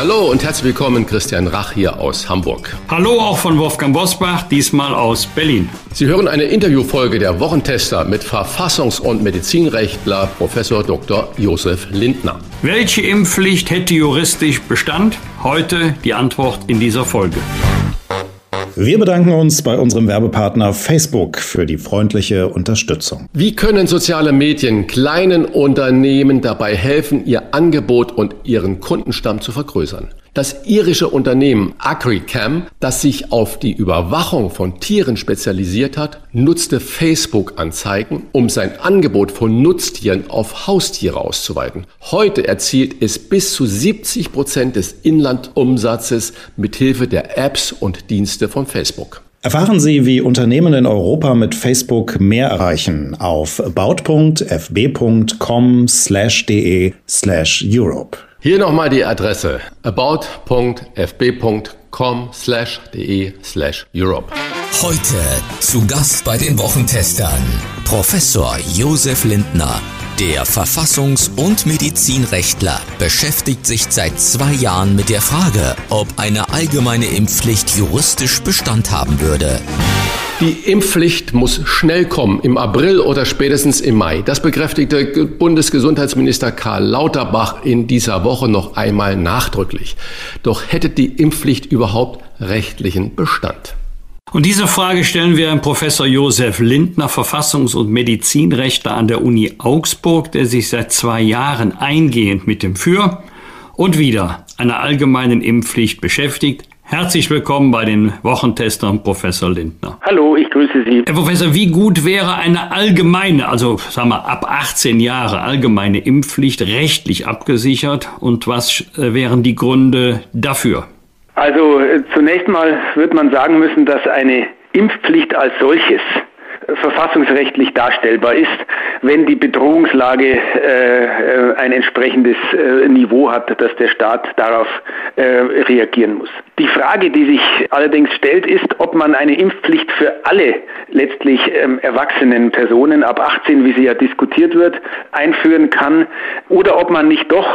Hallo und herzlich willkommen, Christian Rach hier aus Hamburg. Hallo auch von Wolfgang Bosbach, diesmal aus Berlin. Sie hören eine Interviewfolge der Wochentester mit Verfassungs- und Medizinrechtler Professor Dr. Josef Lindner. Welche Impfpflicht hätte juristisch Bestand? Heute die Antwort in dieser Folge. Wir bedanken uns bei unserem Werbepartner Facebook für die freundliche Unterstützung. Wie können soziale Medien kleinen Unternehmen dabei helfen, ihr Angebot und ihren Kundenstamm zu vergrößern? Das irische Unternehmen AgriCam, das sich auf die Überwachung von Tieren spezialisiert hat, nutzte Facebook-Anzeigen, um sein Angebot von Nutztieren auf Haustiere auszuweiten. Heute erzielt es bis zu 70 Prozent des Inlandumsatzes mithilfe der Apps und Dienste von Facebook. Erfahren Sie, wie Unternehmen in Europa mit Facebook mehr erreichen auf about.fb.com/de/europe. Hier nochmal die Adresse about.fb.com/de/europe. Heute zu Gast bei den Wochentestern Professor Josef Lindner. Der Verfassungs- und Medizinrechtler beschäftigt sich seit zwei Jahren mit der Frage, ob eine allgemeine Impfpflicht juristisch Bestand haben würde. Die Impfpflicht muss schnell kommen, im April oder spätestens im Mai. Das bekräftigte Bundesgesundheitsminister Karl Lauterbach in dieser Woche noch einmal nachdrücklich. Doch hätte die Impfpflicht überhaupt rechtlichen Bestand? Und diese Frage stellen wir Herrn Professor Josef Lindner, Verfassungs- und Medizinrechtler an der Uni Augsburg, der sich seit zwei Jahren eingehend mit dem Für und Wider einer allgemeinen Impfpflicht beschäftigt. Herzlich willkommen bei den Wochentestern, Professor Lindner. Hallo, ich grüße Sie. Herr Professor, wie gut wäre eine allgemeine, also sagen wir ab 18 Jahre allgemeine Impfpflicht rechtlich abgesichert und was äh, wären die Gründe dafür? Also äh, zunächst mal wird man sagen müssen, dass eine Impfpflicht als solches verfassungsrechtlich darstellbar ist, wenn die Bedrohungslage äh, ein entsprechendes äh, Niveau hat, dass der Staat darauf äh, reagieren muss. Die Frage, die sich allerdings stellt, ist, ob man eine Impfpflicht für alle letztlich ähm, erwachsenen Personen ab 18, wie sie ja diskutiert wird, einführen kann oder ob man nicht doch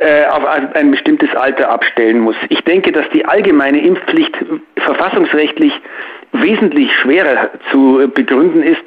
äh, auf ein bestimmtes Alter abstellen muss. Ich denke, dass die allgemeine Impfpflicht verfassungsrechtlich wesentlich schwerer zu begründen ist,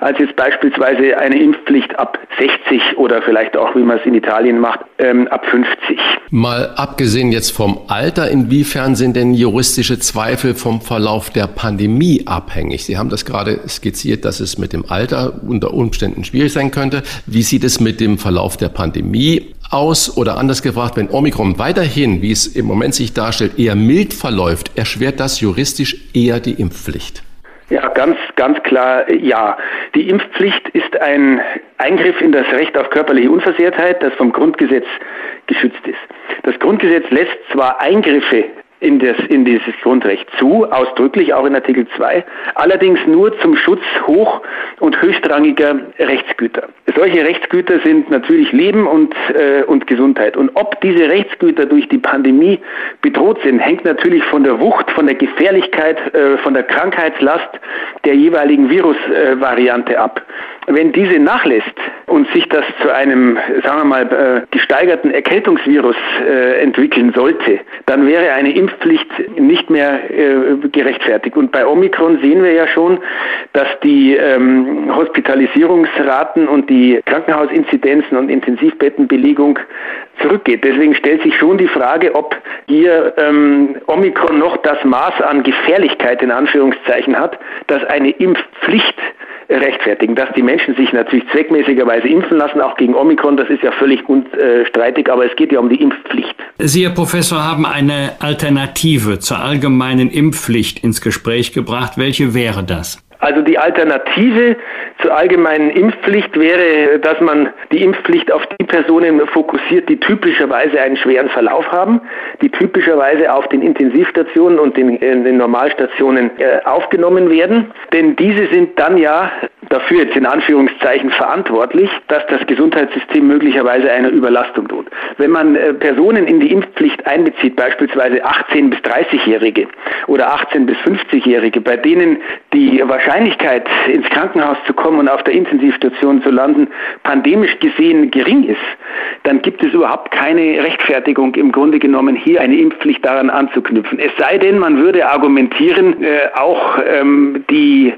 als jetzt beispielsweise eine Impfpflicht ab 60 oder vielleicht auch, wie man es in Italien macht, ähm, ab 50. Mal abgesehen jetzt vom Alter, inwiefern sind denn juristische Zweifel vom Verlauf der Pandemie abhängig? Sie haben das gerade skizziert, dass es mit dem Alter unter Umständen schwierig sein könnte. Wie sieht es mit dem Verlauf der Pandemie aus? Oder anders gefragt, wenn Omikron weiterhin, wie es im Moment sich darstellt, eher mild verläuft, erschwert das juristisch eher die Impfpflicht? Ja, ganz, ganz klar ja. Die Impfpflicht ist ein Eingriff in das Recht auf körperliche Unversehrtheit, das vom Grundgesetz geschützt ist. Das Grundgesetz lässt zwar Eingriffe in, das, in dieses Grundrecht zu, ausdrücklich auch in Artikel 2, allerdings nur zum Schutz hoch- und höchstrangiger Rechtsgüter. Solche Rechtsgüter sind natürlich Leben und, äh, und Gesundheit. Und ob diese Rechtsgüter durch die Pandemie bedroht sind, hängt natürlich von der Wucht, von der Gefährlichkeit, äh, von der Krankheitslast der jeweiligen Virusvariante äh, ab. Wenn diese nachlässt und sich das zu einem, sagen wir mal, äh, gesteigerten Erkältungsvirus äh, entwickeln sollte, dann wäre eine Impfpflicht nicht mehr äh, gerechtfertigt. Und bei Omikron sehen wir ja schon, dass die ähm, Hospitalisierungsraten und die Krankenhausinzidenzen und Intensivbettenbelegung zurückgeht. Deswegen stellt sich schon die Frage, ob hier ähm, Omikron noch das Maß an Gefährlichkeit in Anführungszeichen hat, dass eine Impfpflicht rechtfertigen. Dass die Menschen sich natürlich zweckmäßigerweise impfen lassen, auch gegen Omikron, das ist ja völlig unstreitig, aber es geht ja um die Impfpflicht. Sie, Herr Professor, haben eine Alternative zur allgemeinen Impfpflicht ins Gespräch gebracht. Welche wäre das? Also die Alternative zur allgemeinen Impfpflicht wäre, dass man die Impfpflicht auf die Personen fokussiert, die typischerweise einen schweren Verlauf haben, die typischerweise auf den Intensivstationen und den, den Normalstationen äh, aufgenommen werden. Denn diese sind dann ja dafür jetzt in Anführungszeichen verantwortlich, dass das Gesundheitssystem möglicherweise einer Überlastung droht. Wenn man äh, Personen in die Impfpflicht einbezieht, beispielsweise 18 bis 30-Jährige oder 18 bis 50-Jährige, bei denen die Wahrscheinlichkeit ins Krankenhaus zu kommen und auf der Intensivstation zu landen pandemisch gesehen gering ist, dann gibt es überhaupt keine Rechtfertigung im Grunde genommen hier eine Impfpflicht daran anzuknüpfen. Es sei denn, man würde argumentieren, äh, auch ähm, die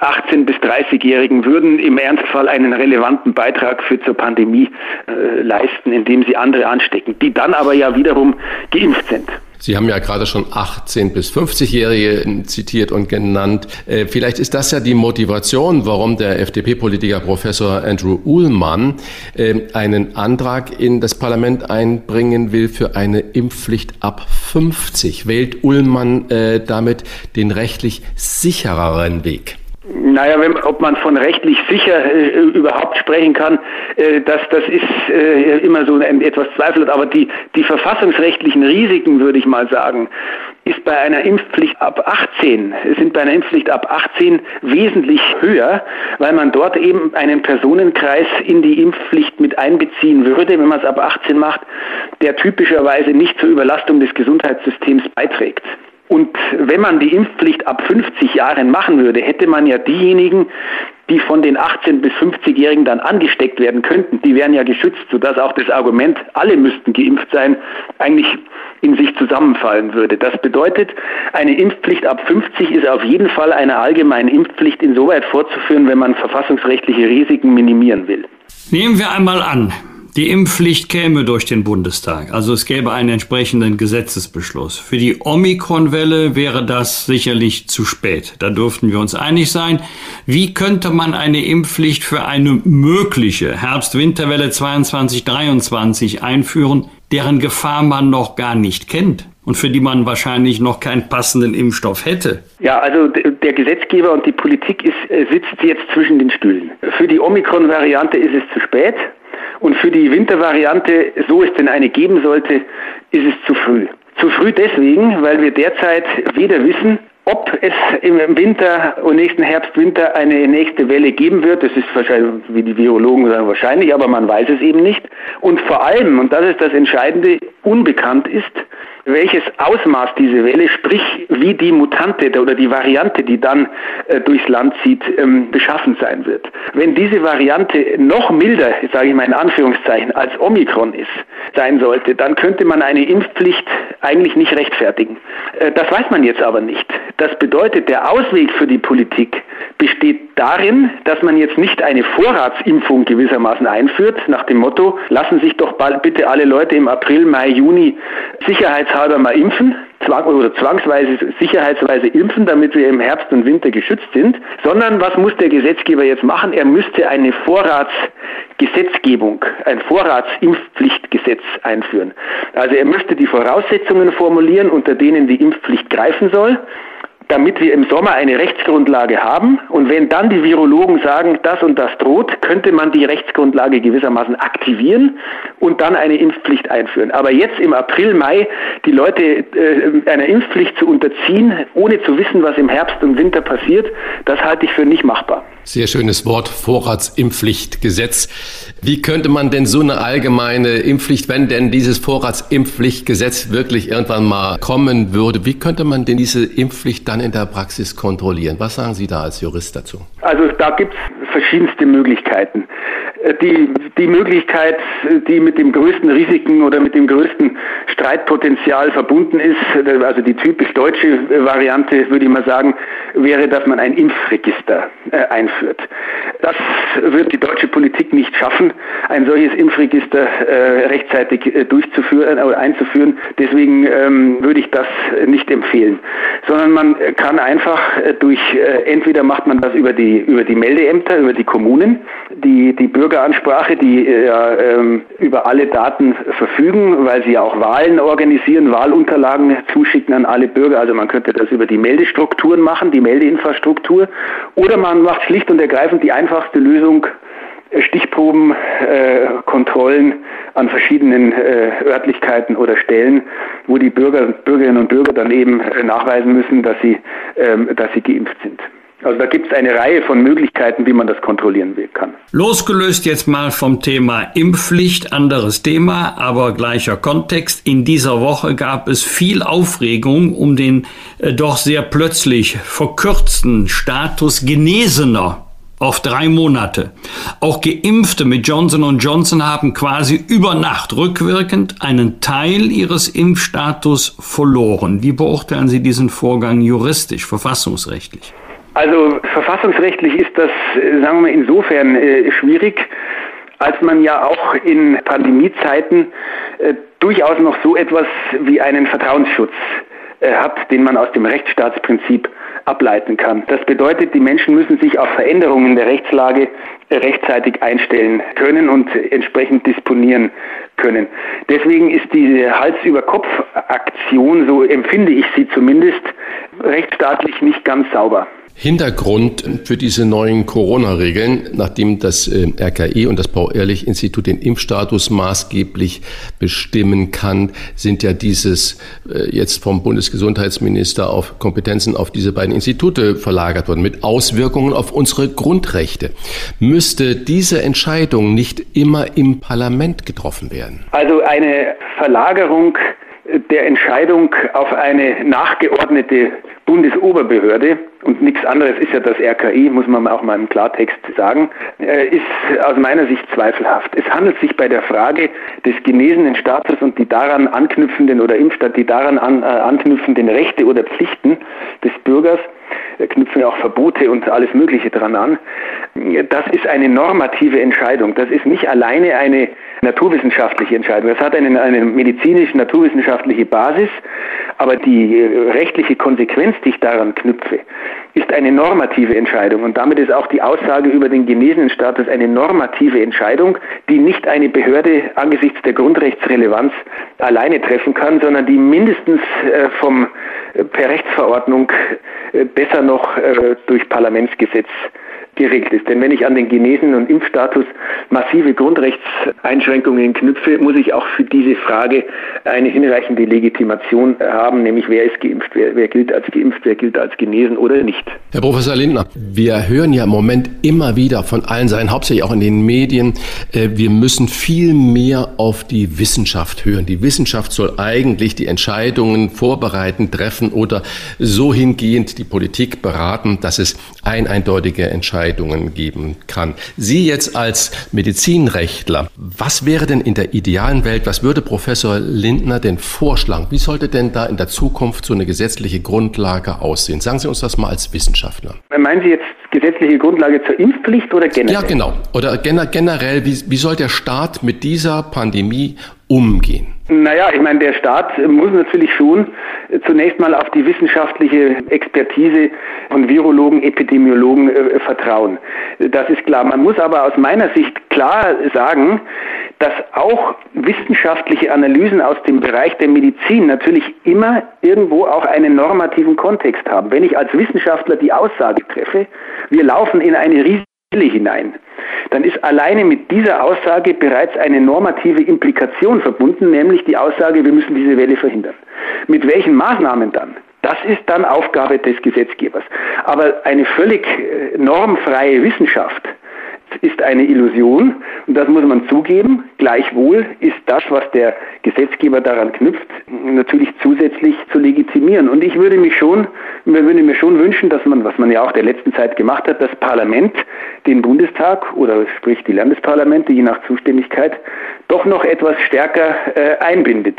18 bis 30-Jährigen würden im Ernstfall einen relevanten Beitrag für zur Pandemie äh, leisten, indem sie andere anstecken, die dann aber ja wiederum geimpft sind. Sie haben ja gerade schon 18 bis 50-Jährige zitiert und genannt. Äh, vielleicht ist das ja die Motivation, warum der FDP-Politiker Professor Andrew Uhlmann äh, einen Antrag in das Parlament einbringen will für eine Impfpflicht ab 50. Wählt Uhlmann äh, damit den rechtlich sichereren Weg? Naja, wenn, ob man von rechtlich sicher äh, überhaupt sprechen kann, äh, das, das ist äh, immer so ein, etwas zweifelhaft. Aber die, die verfassungsrechtlichen Risiken, würde ich mal sagen, ist bei einer Impfpflicht ab 18, sind bei einer Impfpflicht ab 18 wesentlich höher, weil man dort eben einen Personenkreis in die Impfpflicht mit einbeziehen würde, wenn man es ab 18 macht, der typischerweise nicht zur Überlastung des Gesundheitssystems beiträgt. Und wenn man die Impfpflicht ab 50 Jahren machen würde, hätte man ja diejenigen, die von den 18 bis 50-Jährigen dann angesteckt werden könnten, die wären ja geschützt, sodass auch das Argument, alle müssten geimpft sein, eigentlich in sich zusammenfallen würde. Das bedeutet, eine Impfpflicht ab 50 ist auf jeden Fall eine allgemeine Impfpflicht insoweit vorzuführen, wenn man verfassungsrechtliche Risiken minimieren will. Nehmen wir einmal an, die Impfpflicht käme durch den Bundestag, also es gäbe einen entsprechenden Gesetzesbeschluss. Für die Omikron-Welle wäre das sicherlich zu spät. Da dürften wir uns einig sein. Wie könnte man eine Impfpflicht für eine mögliche Herbst-Winterwelle 22-23 einführen, deren Gefahr man noch gar nicht kennt? und für die man wahrscheinlich noch keinen passenden Impfstoff hätte. Ja, also der Gesetzgeber und die Politik ist, äh, sitzt jetzt zwischen den Stühlen. Für die Omikron-Variante ist es zu spät. Und für die Wintervariante, so es denn eine geben sollte, ist es zu früh. Zu früh deswegen, weil wir derzeit weder wissen, ob es im Winter und nächsten Herbst, Winter eine nächste Welle geben wird, das ist wahrscheinlich, wie die Virologen sagen, wahrscheinlich, aber man weiß es eben nicht. Und vor allem, und das ist das Entscheidende, unbekannt ist, welches Ausmaß diese Welle, sprich wie die Mutante oder die Variante, die dann äh, durchs Land zieht, ähm, beschaffen sein wird. Wenn diese Variante noch milder, sage ich mal in Anführungszeichen, als Omikron ist, sein sollte, dann könnte man eine Impfpflicht eigentlich nicht rechtfertigen. Äh, das weiß man jetzt aber nicht. Das bedeutet, der Ausweg für die Politik besteht darin, dass man jetzt nicht eine Vorratsimpfung gewissermaßen einführt, nach dem Motto, lassen sich doch bald bitte alle Leute im April, Mai, Juni sicherheitshalber mal impfen, zwang oder zwangsweise sicherheitsweise impfen, damit wir im Herbst und Winter geschützt sind, sondern was muss der Gesetzgeber jetzt machen? Er müsste eine Vorratsgesetzgebung, ein Vorratsimpfpflichtgesetz einführen. Also er müsste die Voraussetzungen formulieren, unter denen die Impfpflicht greifen soll damit wir im Sommer eine Rechtsgrundlage haben. Und wenn dann die Virologen sagen, das und das droht, könnte man die Rechtsgrundlage gewissermaßen aktivieren und dann eine Impfpflicht einführen. Aber jetzt im April, Mai die Leute äh, einer Impfpflicht zu unterziehen, ohne zu wissen, was im Herbst und Winter passiert, das halte ich für nicht machbar. Sehr schönes Wort, Vorratsimpfpflichtgesetz. Wie könnte man denn so eine allgemeine Impfpflicht, wenn denn dieses Vorratsimpfpflichtgesetz wirklich irgendwann mal kommen würde, wie könnte man denn diese Impfpflicht dann in der Praxis kontrollieren? Was sagen Sie da als Jurist dazu? Also da gibt es verschiedenste Möglichkeiten. Äh, die, die Möglichkeit, die mit dem größten Risiken oder mit dem größten Streitpotenzial verbunden ist, äh, also die typisch deutsche Variante, würde ich mal sagen, wäre, dass man ein Impfregister äh, einführt. das wird die deutsche Politik nicht schaffen, ein solches Impfregister rechtzeitig durchzuführen oder einzuführen. Deswegen ähm, würde ich das nicht empfehlen, sondern man kann einfach durch entweder macht man das über die über die Meldeämter, über die Kommunen, die die Bürgeransprache, die äh, ja ähm, über alle Daten verfügen, weil sie ja auch Wahlen organisieren, Wahlunterlagen zuschicken an alle Bürger. Also man könnte das über die Meldestrukturen machen, die Meldeinfrastruktur, oder man macht schlicht und ergreifend die einfachste Lösung, äh, Stichproben, äh, Kontrollen an verschiedenen äh, Örtlichkeiten oder Stellen, wo die Bürger, Bürgerinnen und Bürger dann eben äh, nachweisen müssen, dass sie, ähm, dass sie geimpft sind. Also da gibt es eine Reihe von Möglichkeiten, wie man das kontrollieren kann. Losgelöst jetzt mal vom Thema Impfpflicht, anderes Thema, aber gleicher Kontext. In dieser Woche gab es viel Aufregung um den äh, doch sehr plötzlich verkürzten Status Genesener auf drei Monate. Auch Geimpfte mit Johnson Johnson haben quasi über Nacht rückwirkend einen Teil ihres Impfstatus verloren. Wie beurteilen Sie diesen Vorgang juristisch, verfassungsrechtlich? Also verfassungsrechtlich ist das, äh, sagen wir mal, insofern äh, schwierig, als man ja auch in Pandemiezeiten äh, durchaus noch so etwas wie einen Vertrauensschutz äh, hat, den man aus dem Rechtsstaatsprinzip ableiten kann. Das bedeutet, die Menschen müssen sich auf Veränderungen der Rechtslage äh, rechtzeitig einstellen können und entsprechend disponieren können. Deswegen ist diese Hals-über-Kopf-Aktion, so empfinde ich sie zumindest, rechtsstaatlich nicht ganz sauber. Hintergrund für diese neuen Corona-Regeln, nachdem das äh, RKI und das Paul-Ehrlich-Institut den Impfstatus maßgeblich bestimmen kann, sind ja dieses äh, jetzt vom Bundesgesundheitsminister auf Kompetenzen auf diese beiden Institute verlagert worden, mit Auswirkungen auf unsere Grundrechte. Müsste diese Entscheidung nicht immer im Parlament getroffen werden? Also eine Verlagerung der Entscheidung auf eine nachgeordnete Bundesoberbehörde und nichts anderes ist ja das RKI, muss man auch mal im Klartext sagen, äh, ist aus meiner Sicht zweifelhaft. Es handelt sich bei der Frage des genesenen Status und die daran anknüpfenden oder Impfstadt, die daran an, äh, anknüpfenden Rechte oder Pflichten des Bürgers, knüpfen ja auch Verbote und alles Mögliche dran an. Das ist eine normative Entscheidung. Das ist nicht alleine eine naturwissenschaftliche Entscheidung. Das hat eine, eine medizinisch-naturwissenschaftliche Basis, aber die rechtliche Konsequenz, die ich daran knüpfe, ist eine normative Entscheidung und damit ist auch die Aussage über den genesenen Status eine normative Entscheidung, die nicht eine Behörde angesichts der Grundrechtsrelevanz alleine treffen kann, sondern die mindestens äh, vom äh, per Rechtsverordnung äh, besser noch durch Parlamentsgesetz geregelt ist. Denn wenn ich an den Genesen- und Impfstatus massive Grundrechtseinschränkungen knüpfe, muss ich auch für diese Frage eine hinreichende Legitimation haben, nämlich wer ist geimpft, wer, wer gilt als geimpft, wer gilt als genesen oder nicht. Herr Professor Lindner, wir hören ja im Moment immer wieder von allen Seiten, hauptsächlich auch in den Medien, äh, wir müssen viel mehr auf die Wissenschaft hören. Die Wissenschaft soll eigentlich die Entscheidungen vorbereiten, treffen oder so hingehend die Politik beraten, dass es ein eindeutige Entscheidungen Entscheidungen geben kann. Sie jetzt als Medizinrechtler, was wäre denn in der idealen Welt, was würde Professor Lindner denn vorschlagen? Wie sollte denn da in der Zukunft so eine gesetzliche Grundlage aussehen? Sagen Sie uns das mal als Wissenschaftler. Meinen Sie jetzt gesetzliche Grundlage zur Impfpflicht oder generell? Ja, genau. Oder generell, wie, wie soll der Staat mit dieser Pandemie umgehen? Naja, ich meine, der Staat muss natürlich schon zunächst mal auf die wissenschaftliche Expertise von Virologen, Epidemiologen äh, vertrauen. Das ist klar. Man muss aber aus meiner Sicht klar sagen, dass auch wissenschaftliche Analysen aus dem Bereich der Medizin natürlich immer irgendwo auch einen normativen Kontext haben. Wenn ich als Wissenschaftler die Aussage treffe, wir laufen in eine riesige hinein, dann ist alleine mit dieser Aussage bereits eine normative Implikation verbunden, nämlich die Aussage, wir müssen diese Welle verhindern. Mit welchen Maßnahmen dann? Das ist dann Aufgabe des Gesetzgebers. Aber eine völlig äh, normfreie Wissenschaft, ist eine Illusion und das muss man zugeben. Gleichwohl ist das, was der Gesetzgeber daran knüpft, natürlich zusätzlich zu legitimieren. Und ich würde mich schon, würde mir schon wünschen, dass man, was man ja auch der letzten Zeit gemacht hat, das Parlament, den Bundestag oder sprich die Landesparlamente, je nach Zuständigkeit, doch noch etwas stärker äh, einbindet.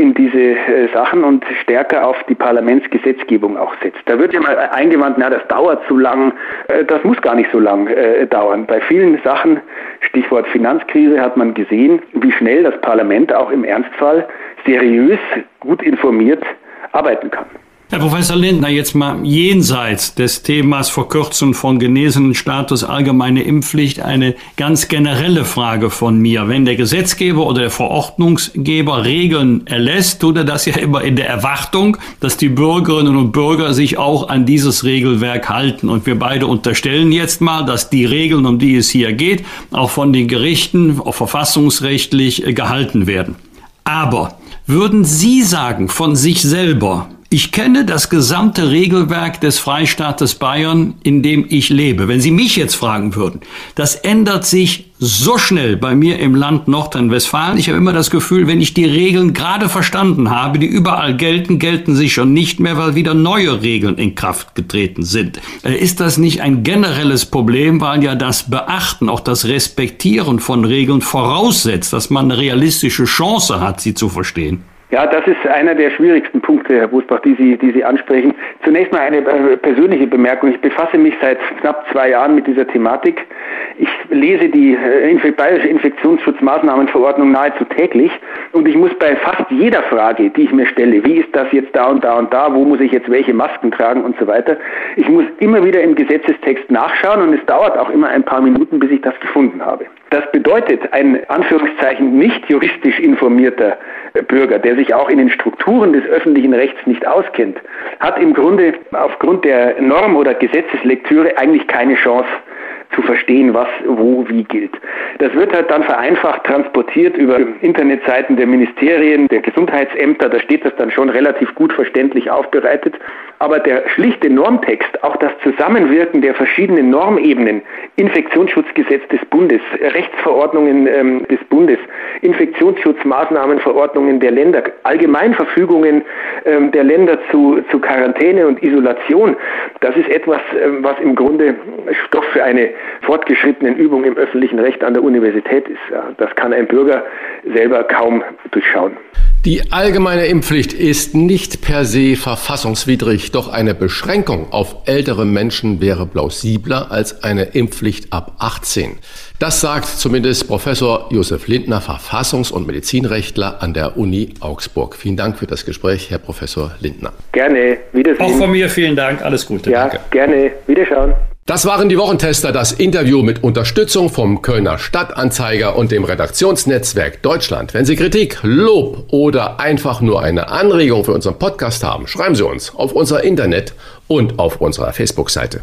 In diese äh, Sachen und stärker auf die Parlamentsgesetzgebung auch setzt. Da wird ja mal eingewandt, na, das dauert zu lang. Äh, das muss gar nicht so lang äh, dauern. Bei vielen Sachen, Stichwort Finanzkrise, hat man gesehen, wie schnell das Parlament auch im Ernstfall seriös, gut informiert arbeiten kann. Herr Professor Lindner, jetzt mal jenseits des Themas Verkürzung von Genesenenstatus, allgemeine Impfpflicht, eine ganz generelle Frage von mir. Wenn der Gesetzgeber oder der Verordnungsgeber Regeln erlässt, tut er das ja immer in der Erwartung, dass die Bürgerinnen und Bürger sich auch an dieses Regelwerk halten. Und wir beide unterstellen jetzt mal, dass die Regeln, um die es hier geht, auch von den Gerichten auch verfassungsrechtlich gehalten werden. Aber würden Sie sagen von sich selber, ich kenne das gesamte Regelwerk des Freistaates Bayern, in dem ich lebe. Wenn Sie mich jetzt fragen würden, das ändert sich so schnell bei mir im Land Nordrhein-Westfalen. Ich habe immer das Gefühl, wenn ich die Regeln gerade verstanden habe, die überall gelten, gelten sie schon nicht mehr, weil wieder neue Regeln in Kraft getreten sind. Äh, ist das nicht ein generelles Problem, weil ja das Beachten, auch das Respektieren von Regeln voraussetzt, dass man eine realistische Chance hat, sie zu verstehen? Ja, das ist einer der schwierigsten Punkte, Herr Busbach, die Sie, die Sie ansprechen. Zunächst mal eine äh, persönliche Bemerkung. Ich befasse mich seit knapp zwei Jahren mit dieser Thematik. Ich lese die äh, bayerische Infektionsschutzmaßnahmenverordnung nahezu täglich und ich muss bei fast jeder Frage, die ich mir stelle, wie ist das jetzt da und da und da, wo muss ich jetzt welche Masken tragen und so weiter, ich muss immer wieder im Gesetzestext nachschauen und es dauert auch immer ein paar Minuten, bis ich das gefunden habe. Das bedeutet, ein Anführungszeichen nicht juristisch informierter Bürger, der sich auch in den Strukturen des öffentlichen Rechts nicht auskennt, hat im Grunde aufgrund der Norm- oder Gesetzeslektüre eigentlich keine Chance, zu verstehen, was wo wie gilt. Das wird halt dann vereinfacht transportiert über Internetseiten der Ministerien, der Gesundheitsämter, da steht das dann schon relativ gut verständlich aufbereitet. Aber der schlichte Normtext, auch das Zusammenwirken der verschiedenen Normebenen, Infektionsschutzgesetz des Bundes, Rechtsverordnungen ähm, des Bundes, Infektionsschutzmaßnahmenverordnungen der Länder, Allgemeinverfügungen ähm, der Länder zu, zu Quarantäne und Isolation, das ist etwas, ähm, was im Grunde Stoff für eine fortgeschrittenen Übung im öffentlichen Recht an der Universität ist. Das kann ein Bürger selber kaum durchschauen. Die allgemeine Impfpflicht ist nicht per se verfassungswidrig, doch eine Beschränkung auf ältere Menschen wäre plausibler als eine Impfpflicht ab 18. Das sagt zumindest Professor Josef Lindner, Verfassungs- und Medizinrechtler an der Uni Augsburg. Vielen Dank für das Gespräch, Herr Professor Lindner. Gerne, Wiedersehen. Auch von mir vielen Dank, alles Gute. Ja, Danke. gerne, Wiederschauen. Das waren die Wochentester, das Interview mit Unterstützung vom Kölner Stadtanzeiger und dem Redaktionsnetzwerk Deutschland. Wenn Sie Kritik, Lob oder einfach nur eine Anregung für unseren Podcast haben, schreiben Sie uns auf unser Internet und auf unserer Facebook-Seite.